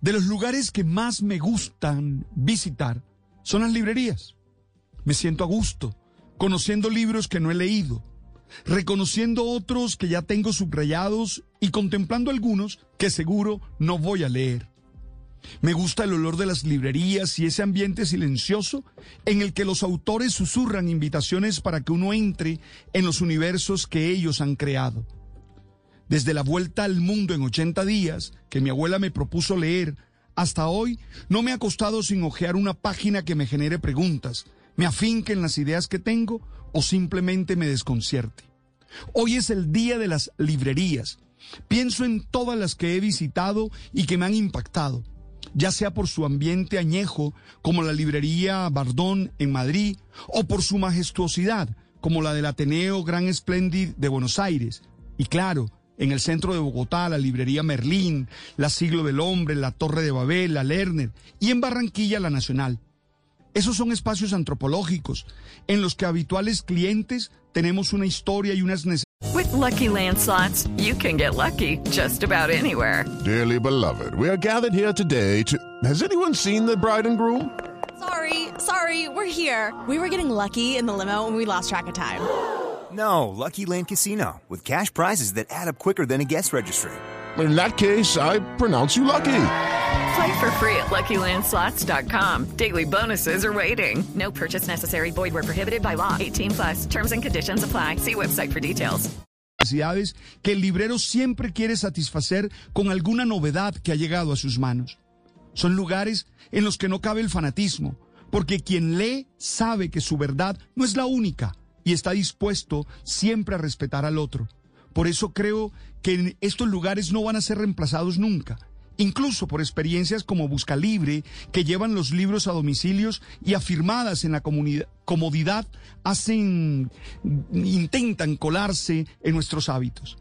De los lugares que más me gustan visitar son las librerías. Me siento a gusto, conociendo libros que no he leído, reconociendo otros que ya tengo subrayados y contemplando algunos que seguro no voy a leer. Me gusta el olor de las librerías y ese ambiente silencioso en el que los autores susurran invitaciones para que uno entre en los universos que ellos han creado. Desde la vuelta al mundo en 80 días, que mi abuela me propuso leer, hasta hoy no me ha costado sin hojear una página que me genere preguntas, me afinque en las ideas que tengo o simplemente me desconcierte. Hoy es el día de las librerías. Pienso en todas las que he visitado y que me han impactado, ya sea por su ambiente añejo, como la librería Bardón en Madrid, o por su majestuosidad, como la del Ateneo Gran Splendid de Buenos Aires. Y claro, en el centro de Bogotá, la librería Merlín, la Siglo del Hombre, la Torre de Babel, la Lerner, y en Barranquilla, la Nacional. Esos son espacios antropológicos en los que habituales clientes tenemos una historia y unas necesidades. With lucky landslots, you can get lucky just about anywhere. Dearly beloved, we are gathered here today to. Has anyone seen the bride and groom? Sorry, sorry, we're here. We were getting lucky in the limo and we lost track of time. No, Lucky Land Casino, with cash prizes that add up quicker than a guest registry. In that case, I pronounce you lucky. Play for free at LuckyLandSlots.com. Daily bonuses are waiting. No purchase necessary. Void where prohibited by law. 18 plus. Terms and conditions apply. See website for details. necesidades que el librero siempre quiere satisfacer con alguna novedad que ha llegado a sus manos. Son lugares en los que no cabe el fanatismo, porque quien lee sabe que su verdad no es la única y está dispuesto siempre a respetar al otro. Por eso creo que estos lugares no van a ser reemplazados nunca, incluso por experiencias como Busca Libre, que llevan los libros a domicilios y afirmadas en la comodidad, hacen, intentan colarse en nuestros hábitos.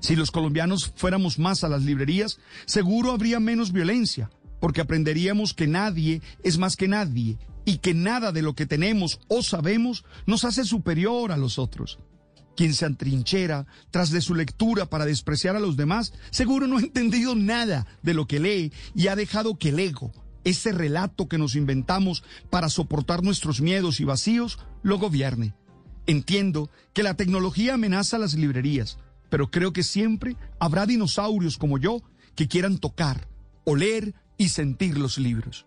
Si los colombianos fuéramos más a las librerías, seguro habría menos violencia, porque aprenderíamos que nadie es más que nadie y que nada de lo que tenemos o sabemos nos hace superior a los otros. Quien se atrinchera tras de su lectura para despreciar a los demás, seguro no ha entendido nada de lo que lee y ha dejado que el ego, ese relato que nos inventamos para soportar nuestros miedos y vacíos, lo gobierne. Entiendo que la tecnología amenaza las librerías, pero creo que siempre habrá dinosaurios como yo que quieran tocar, oler y sentir los libros.